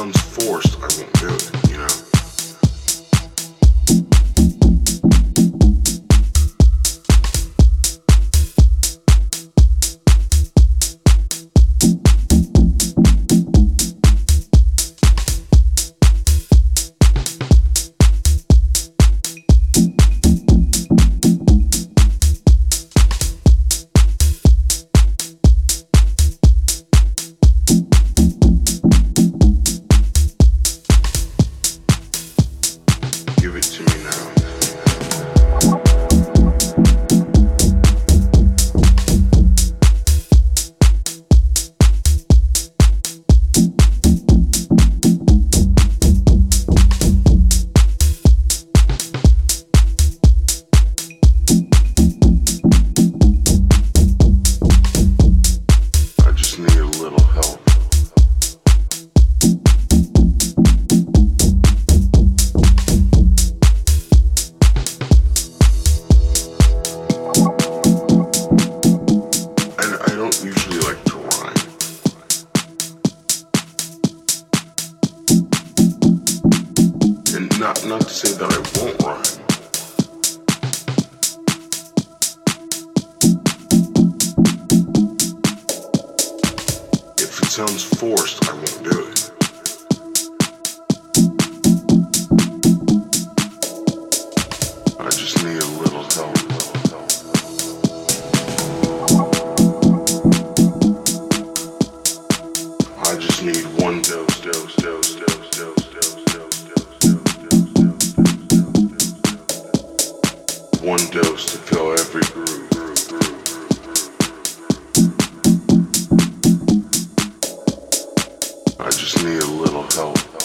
sounds forced, I mean. I just need a little help.